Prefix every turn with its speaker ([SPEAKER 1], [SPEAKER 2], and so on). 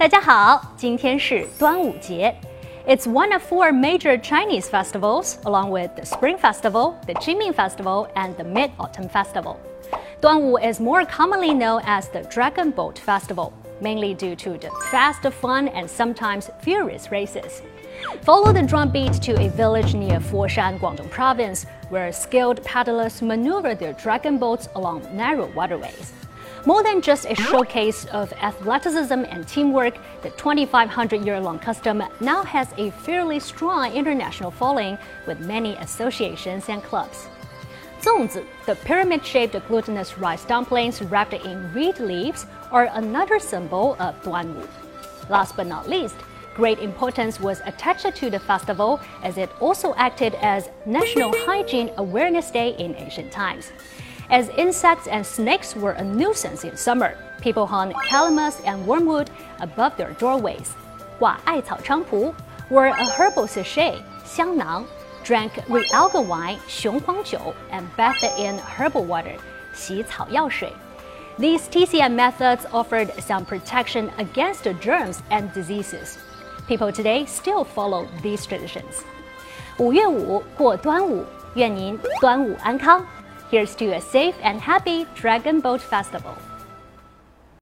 [SPEAKER 1] 大家好，今天是端午节。It's one of four major Chinese festivals, along with the Spring Festival, the Qingming Festival, and the Mid Autumn Festival. Duanwu is more commonly known as the Dragon Boat Festival, mainly due to the fast, fun, and sometimes furious races. Follow the drumbeat to a village near Foshan, Guangdong Province, where skilled paddlers maneuver their dragon boats along narrow waterways. More than just a showcase of athleticism and teamwork, the 2,500 year long custom now has a fairly strong international following with many associations and clubs. Zongzi, the pyramid shaped glutinous rice dumplings wrapped in reed leaves, are another symbol of Duanwu. Last but not least, great importance was attached to the festival as it also acted as National Hygiene Awareness Day in ancient times as insects and snakes were a nuisance in summer. People hung calamus and wormwood above their doorways. 挂艾草菖蒲 were a herbal sachet, 香囊, drank realgar wine, 雄黄酒, and bathed in herbal water, 洗草药水. These TCM methods offered some protection against germs and diseases. People today still follow these traditions. 五月五过端午，愿您端午安康。Here's to a safe and happy Dragon Boat Festival.